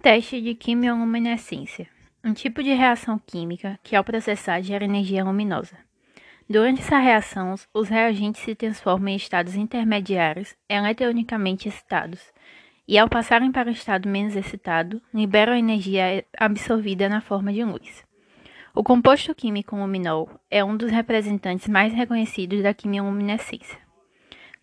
Teste de quimioluminescência. Um tipo de reação química que, ao processar, gera energia luminosa. Durante essa reação, os reagentes se transformam em estados intermediários eletronicamente excitados, e, ao passarem para o estado menos excitado, liberam energia absorvida na forma de luz. O composto químico luminol é um dos representantes mais reconhecidos da quimioluminescência.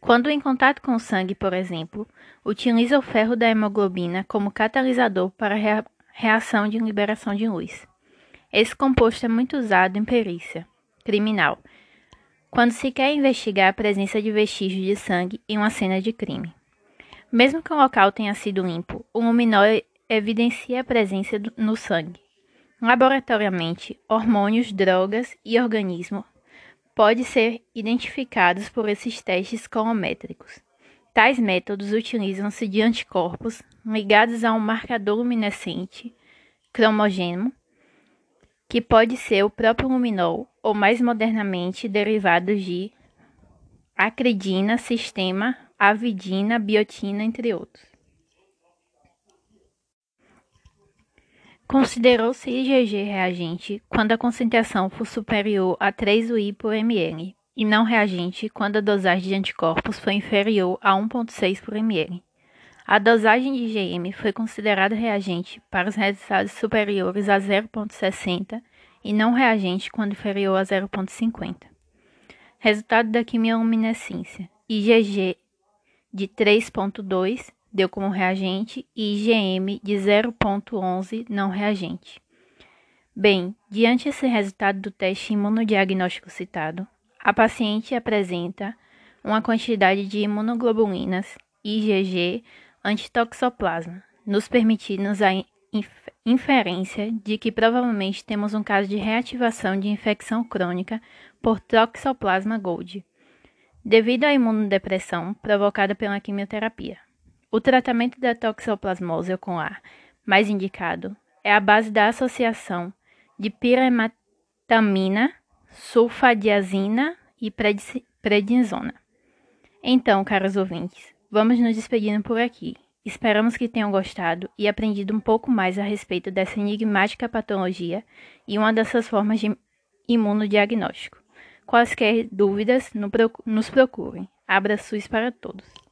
Quando em contato com o sangue, por exemplo, utiliza o ferro da hemoglobina como catalisador para a reação de liberação de luz. Esse composto é muito usado em perícia criminal, quando se quer investigar a presença de vestígios de sangue em uma cena de crime. Mesmo que o local tenha sido limpo, o luminol evidencia a presença no sangue. Laboratoriamente, hormônios, drogas e organismo pode ser identificados por esses testes colométricos. Tais métodos utilizam-se de anticorpos ligados a um marcador luminescente cromogênimo, que pode ser o próprio luminol ou mais modernamente derivados de acridina, sistema, avidina, biotina, entre outros. Considerou-se IgG reagente quando a concentração for superior a 3 UI por ml e não reagente quando a dosagem de anticorpos for inferior a 1,6 por ml. A dosagem de IgM foi considerada reagente para os resultados superiores a 0,60 e não reagente quando inferior a 0,50. Resultado da quimioluminescência: IgG de 3,2 deu como reagente e IgM de 0,11 não reagente. Bem, diante esse resultado do teste imunodiagnóstico citado, a paciente apresenta uma quantidade de imunoglobulinas IgG antitoxoplasma, nos permitindo a inferência de que provavelmente temos um caso de reativação de infecção crônica por Toxoplasma Gold, devido à imunodepressão provocada pela quimioterapia. O tratamento da toxoplasmose ocular mais indicado é a base da associação de pirematamina, sulfadiazina e prednisona. Então, caros ouvintes, vamos nos despedindo por aqui. Esperamos que tenham gostado e aprendido um pouco mais a respeito dessa enigmática patologia e uma dessas formas de imunodiagnóstico. Quaisquer dúvidas, nos procurem. Abraços para todos.